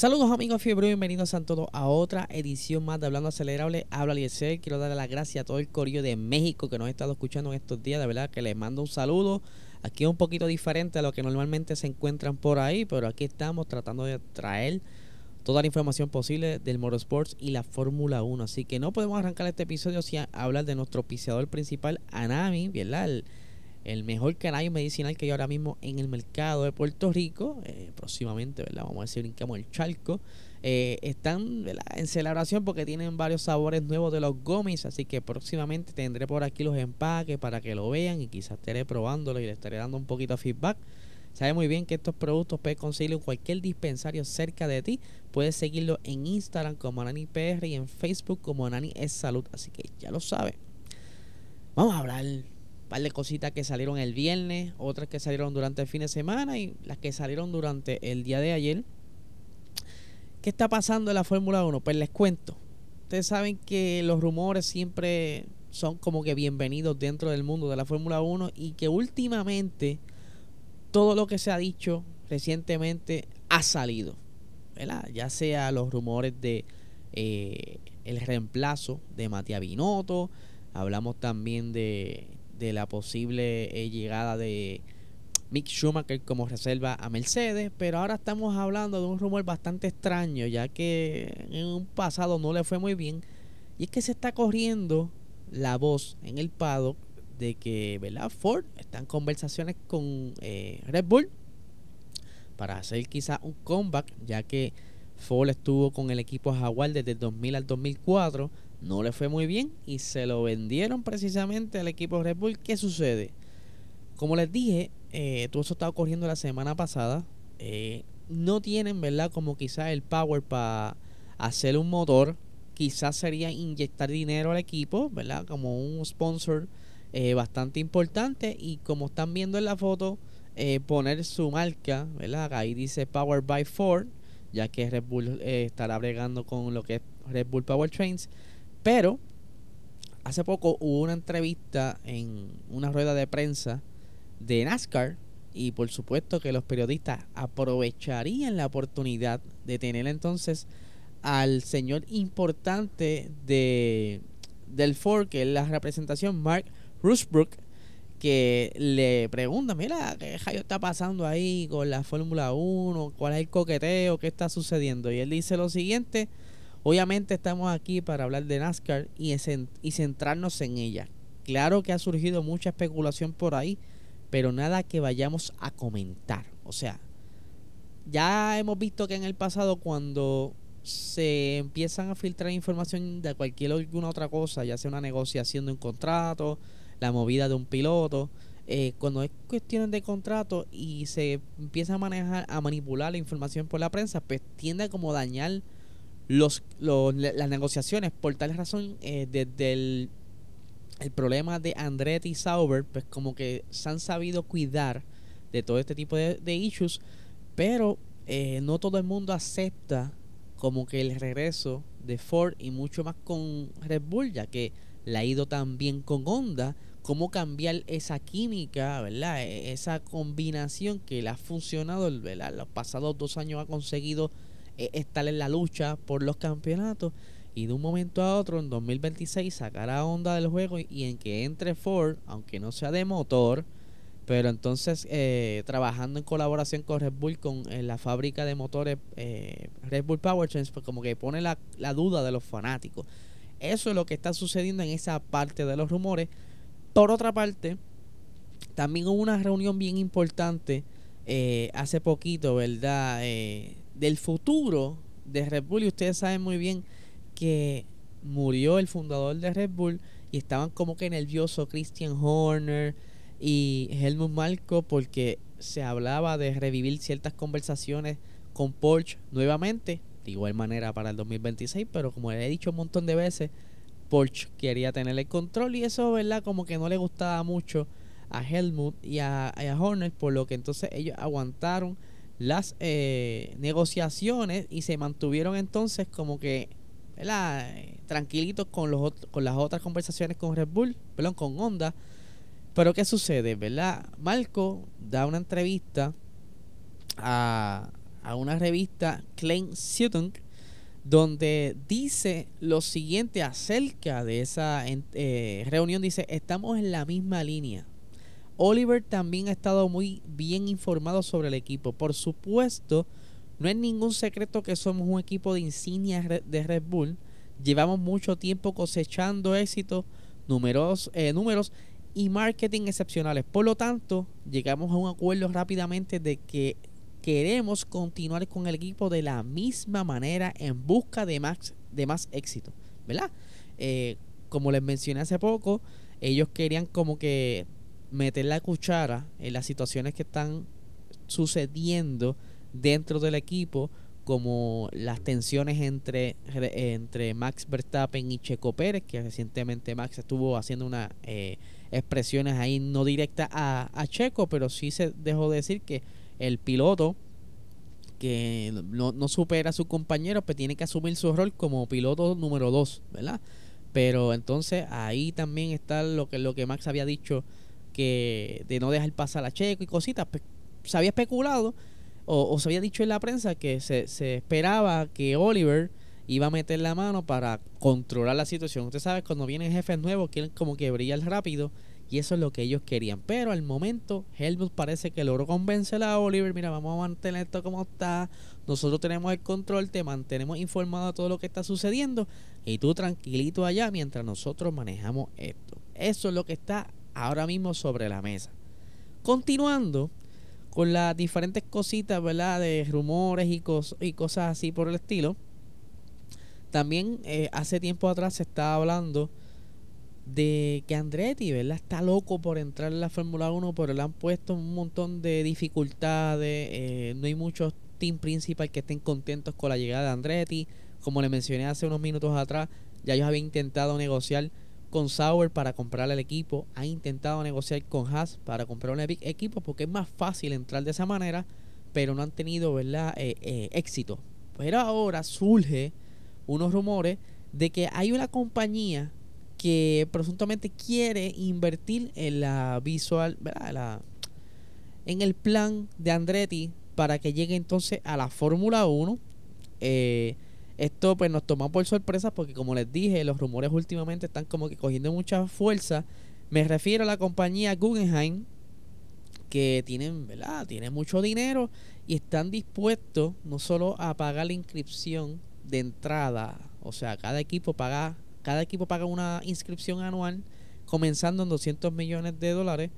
Saludos amigos fiebre, bienvenidos a todos a otra edición más de Hablando Acelerable. Habla Eliezer, quiero darle las gracias a todo el corillo de México que nos ha estado escuchando en estos días. De verdad que les mando un saludo. Aquí es un poquito diferente a lo que normalmente se encuentran por ahí, pero aquí estamos tratando de traer toda la información posible del Motorsports y la Fórmula 1. Así que no podemos arrancar este episodio sin hablar de nuestro piseador principal, Anami, ¿verdad? El, el mejor canario medicinal que hay ahora mismo en el mercado de Puerto Rico. Eh, próximamente, ¿verdad? Vamos a decir, brincamos el charco. Eh, están en celebración porque tienen varios sabores nuevos de los gomis. Así que próximamente tendré por aquí los empaques para que lo vean y quizás estaré probándolo y le estaré dando un poquito de feedback. Sabe muy bien que estos productos puedes conseguirlo en cualquier dispensario cerca de ti. Puedes seguirlo en Instagram como AnaniPR y en Facebook como Anani es Salud. Así que ya lo sabes. Vamos a hablar par de cositas que salieron el viernes, otras que salieron durante el fin de semana y las que salieron durante el día de ayer. ¿Qué está pasando en la Fórmula 1? Pues les cuento. Ustedes saben que los rumores siempre son como que bienvenidos dentro del mundo de la Fórmula 1 y que últimamente todo lo que se ha dicho recientemente ha salido. ¿verdad? Ya sea los rumores de eh, el reemplazo de Matías Binotto, hablamos también de de la posible eh, llegada de Mick Schumacher como reserva a Mercedes, pero ahora estamos hablando de un rumor bastante extraño, ya que en un pasado no le fue muy bien, y es que se está corriendo la voz en el paddock de que ¿verdad? Ford está en conversaciones con eh, Red Bull para hacer quizá un comeback, ya que Ford estuvo con el equipo Jaguar desde el 2000 al 2004, no le fue muy bien y se lo vendieron precisamente al equipo Red Bull. ¿Qué sucede? Como les dije, eh, todo eso estaba ocurriendo la semana pasada. Eh, no tienen, ¿verdad? Como quizás el power para hacer un motor. Quizás sería inyectar dinero al equipo, ¿verdad? Como un sponsor eh, bastante importante. Y como están viendo en la foto, eh, poner su marca, ¿verdad? Ahí dice Power by Ford, ya que Red Bull estará bregando con lo que es Red Bull Power Trains. Pero hace poco hubo una entrevista en una rueda de prensa de NASCAR y por supuesto que los periodistas aprovecharían la oportunidad de tener entonces al señor importante de del Ford, que es la representación Mark Rushbrook, que le pregunta, mira, ¿qué está pasando ahí con la Fórmula 1? ¿Cuál es el coqueteo? ¿Qué está sucediendo? Y él dice lo siguiente, Obviamente estamos aquí para hablar de NASCAR y, y centrarnos en ella. Claro que ha surgido mucha especulación por ahí, pero nada que vayamos a comentar. O sea, ya hemos visto que en el pasado cuando se empiezan a filtrar información de cualquier alguna otra cosa, ya sea una negociación de un contrato, la movida de un piloto, eh, cuando es cuestiones de contrato y se empieza a manejar, a manipular la información por la prensa, pues tiende a como dañar los, las negociaciones. Por tal razón, eh, desde el, el, problema de Andretti y Sauber, pues como que se han sabido cuidar de todo este tipo de, issues, pero eh, no todo el mundo acepta como que el regreso de Ford y mucho más con Red Bull, ya que le ha ido tan bien con Honda, cómo cambiar esa química, ¿verdad? E, esa combinación que le ha funcionado, ¿verdad? Los pasados dos años ha conseguido eh, estar en la lucha por los campeonatos y de un momento a otro en 2026 sacar a Honda del juego y, en que entre Ford, aunque no sea de motor, pero entonces eh, trabajando en colaboración con Red Bull, con la fábrica de motores eh, Red Bull Powertrains, pues como que pone la, duda de los fanáticos. Eso es lo que está sucediendo en esa parte de los rumores. Por otra parte, también hubo una reunión bien importante hace poquito, ¿verdad? Del futuro de Red Bull y ustedes saben muy bien que murió el fundador de Red Bull y estaban como que nerviosos Christian Horner y Helmut Marko porque se hablaba de revivir ciertas conversaciones con Porsche nuevamente. de igual manera para el 2026, pero como le he dicho un montón de veces, Porsche quería tener el control y eso, ¿verdad? Como que no le gustaba mucho a Helmut y a, Horner, por lo que entonces ellos aguantaron las eh, negociaciones y se mantuvieron entonces como que ¿verdad? tranquilitos con, los, con las otras conversaciones con Red Bull, perdón, con Honda. Pero ¿qué sucede? ¿Verdad? Marco da una entrevista a, a una revista Klein Sutton donde dice lo siguiente acerca de esa eh, reunión. Dice, estamos en la misma línea. Oliver también ha estado muy bien informado sobre el equipo. Por supuesto, no es ningún secreto que somos un equipo de insignia de Red Bull. Llevamos mucho tiempo cosechando éxitos, números, eh, números y marketing excepcionales. Por lo tanto, llegamos a un acuerdo rápidamente de que queremos continuar con el equipo de la misma manera en busca de más, de más éxito, ¿verdad? Eh, como les mencioné hace poco, ellos querían como que meter la cuchara en las situaciones que están sucediendo dentro del equipo, como las tensiones entre, entre Max Verstappen y Checo Pérez, que recientemente Max estuvo haciendo unas eh, expresiones ahí no directas a, Checo, pero sí se dejó decir que el piloto que no, no, supera a su compañero, pues tiene que asumir su rol como piloto número 2, ¿verdad? Pero entonces ahí también está lo que, lo que Max había dicho, de no dejar pasar a Checo y cositas, pues se había especulado o, se había dicho en la prensa que se, se, esperaba que Oliver iba a meter la mano para controlar la situación. Usted sabe, cuando vienen jefes nuevos quieren como que brillar rápido y eso es lo que ellos querían. Pero al momento, Helmut parece que logró convencer a Oliver. Mira, vamos a mantener esto como está. Nosotros tenemos el control, te mantenemos informado de todo lo que está sucediendo. Y tú tranquilito allá mientras nosotros manejamos esto. Eso es lo que está ahora mismo sobre la mesa. Continuando con las diferentes cositas, ¿verdad? De rumores y, y cosas así por el estilo. También eh, hace tiempo atrás se estaba hablando de que Andretti, ¿verdad? Está loco por entrar en la Fórmula 1, pero le han puesto un montón de dificultades. Eh, no hay muchos team principal que estén contentos con la llegada de Andretti. Como le mencioné hace unos minutos atrás, ya ellos habían intentado negociar con Sauer para comprar el equipo. Han intentado negociar con Haas para comprar un equipo porque es más fácil entrar de esa manera, pero no han tenido, ¿verdad? Eh, eh, éxito. Pero ahora surge unos rumores de que hay una compañía que presuntamente quiere invertir en la visual, ¿verdad? en el plan de Andretti para que llegue entonces a la Fórmula 1. Eh, esto pues nos toma por sorpresa porque como les dije, los rumores últimamente están como que cogiendo mucha fuerza. Me refiero a la compañía Guggenheim que tienen, ¿verdad? Tienen mucho dinero y están dispuestos no solo a pagar la inscripción de entrada, o sea, cada equipo paga cada equipo paga una inscripción anual comenzando en 200 millones de dólares.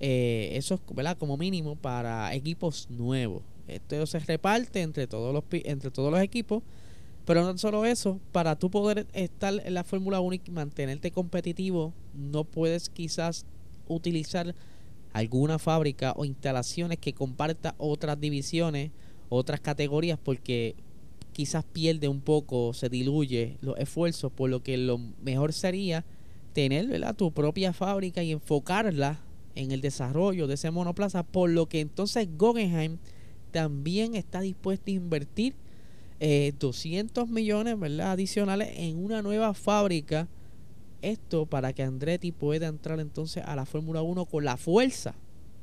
Eh, eso es ¿verdad? como mínimo para equipos nuevos. Esto se reparte entre todos los, entre todos los equipos. Pero no solo eso, para tú poder estar en la Fórmula 1 y mantenerte competitivo, no puedes quizás utilizar alguna fábrica o instalaciones que comparta otras divisiones, otras categorías, porque quizás pierde un poco, se diluye los esfuerzos, por lo que lo mejor sería tener tu propia fábrica y enfocarla en el desarrollo de ese monoplaza, por lo que entonces Guggenheim también está dispuesto a invertir 200 eh, millones ¿verdad? adicionales en una nueva fábrica. Esto para que Andretti pueda entrar entonces a la Fórmula 1 con la fuerza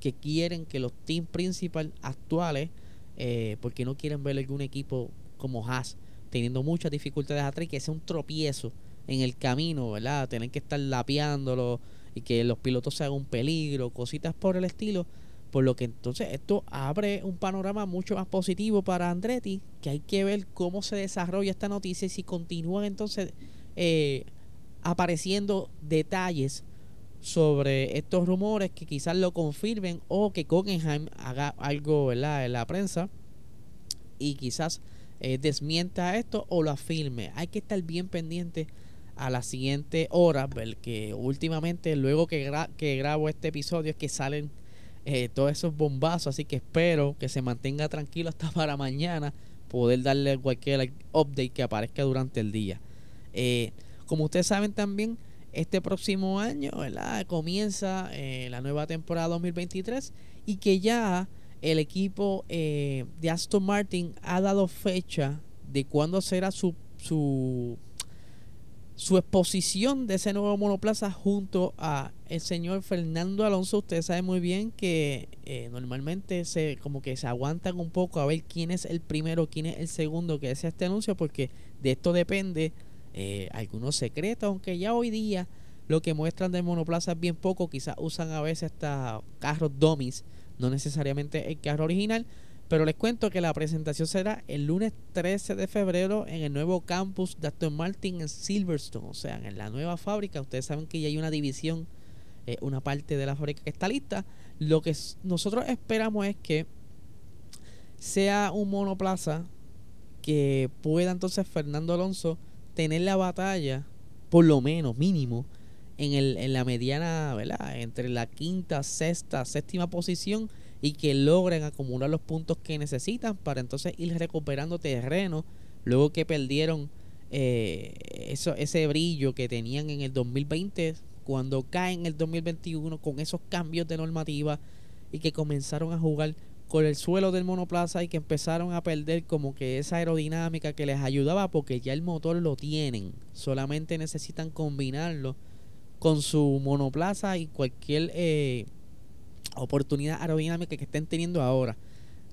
que quieren que los team principales actuales, eh, porque no quieren ver algún equipo como Haas, teniendo muchas dificultades atrás y que sea un tropiezo en el camino, ¿verdad? Tener que estar lapeándolo y que los pilotos se hagan un peligro, cositas por el estilo. Por lo que entonces esto abre un panorama mucho más positivo para Andretti, que hay que ver cómo se desarrolla esta noticia y si continúan entonces eh, apareciendo detalles sobre estos rumores que quizás lo confirmen o que Guggenheim haga algo ¿verdad? en la prensa y quizás eh, desmienta esto o lo afirme. Hay que estar bien pendiente a la siguiente hora, porque últimamente luego que, que grabo este episodio es que salen eh, todos esos bombazos, así que espero que se mantenga tranquilo hasta para mañana poder darle cualquier update que aparezca durante el día. Eh, como ustedes saben también, este próximo año comienza eh, la nueva temporada 2023 y que ya el equipo eh, de Aston Martin ha dado fecha de cuándo será su, su, su exposición de ese nuevo monoplaza junto a el señor Fernando Alonso. Ustedes saben muy bien que eh, normalmente se como que se aguantan un poco a ver quién es el primero, quién es el segundo que hace este anuncio, porque de esto depende eh, algunos secretos, aunque ya hoy día lo que muestran de monoplaza es bien poco, quizás usan a veces hasta carros dummies, no necesariamente el carro original, pero les cuento que la presentación será el lunes 13 de febrero en el nuevo campus de Aston Martin en Silverstone, o sea, en la nueva fábrica. Ustedes saben que ya hay una división, eh, una parte de la fábrica que está lista. Lo que nosotros esperamos es que sea un monoplaza que pueda entonces Fernando Alonso tener la batalla, por lo menos, mínimo, en, el, en la mediana, ¿verdad? Entre la quinta, sexta, séptima posición y que logren acumular los puntos que necesitan para entonces ir recuperando terreno luego que perdieron eh, eso, ese brillo que tenían en el 2020 cuando caen en el 2021 con esos cambios de normativa y que comenzaron a jugar con el suelo del monoplaza y que empezaron a perder como que esa aerodinámica que les ayudaba porque ya el motor lo tienen. Solamente necesitan combinarlo con su monoplaza y cualquier eh, oportunidad aerodinámica que estén teniendo ahora.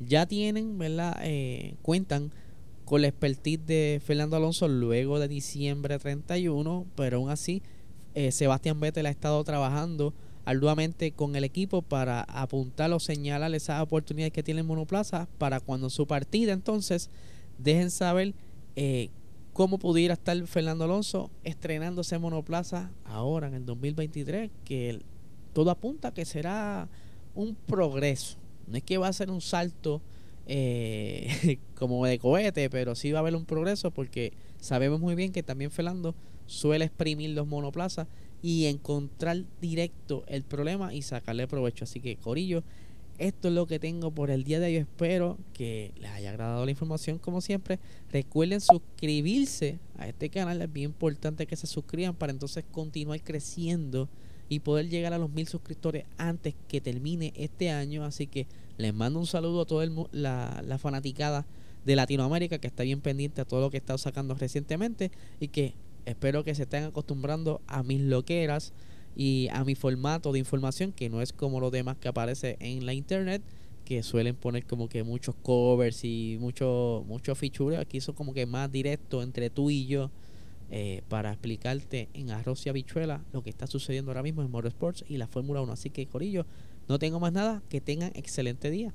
Ya tienen, ¿verdad? Eh, cuentan con la expertise de Fernando Alonso luego de diciembre 31, pero aún así eh, Sebastián Vettel ha estado trabajando arduamente con el equipo para apuntar o señalar esas oportunidades que tiene monoplaza para cuando su partida entonces dejen saber eh, cómo pudiera estar Fernando Alonso estrenando ese monoplaza ahora en el 2023 que todo apunta que será un progreso no es que va a ser un salto eh, como de cohete pero sí va a haber un progreso porque sabemos muy bien que también Fernando suele exprimir los monoplazas y encontrar directo el problema y sacarle provecho. Así que, Corillo, esto es lo que tengo por el día de hoy. Espero que les haya agradado la información como siempre. Recuerden suscribirse a este canal. Es bien importante que se suscriban para entonces continuar creciendo y poder llegar a los mil suscriptores antes que termine este año. Así que les mando un saludo a toda la, la fanaticada de Latinoamérica que está bien pendiente a todo lo que he estado sacando recientemente y que Espero que se estén acostumbrando a mis loqueras y a mi formato de información, que no es como los demás que aparece en la internet, que suelen poner como que muchos covers y mucho, mucho feature. Aquí son como que más directo entre tú y yo eh, para explicarte en arroz y habichuela lo que está sucediendo ahora mismo en Motorsports y la Fórmula 1. Así que, Corillo, no tengo más nada. Que tengan excelente día.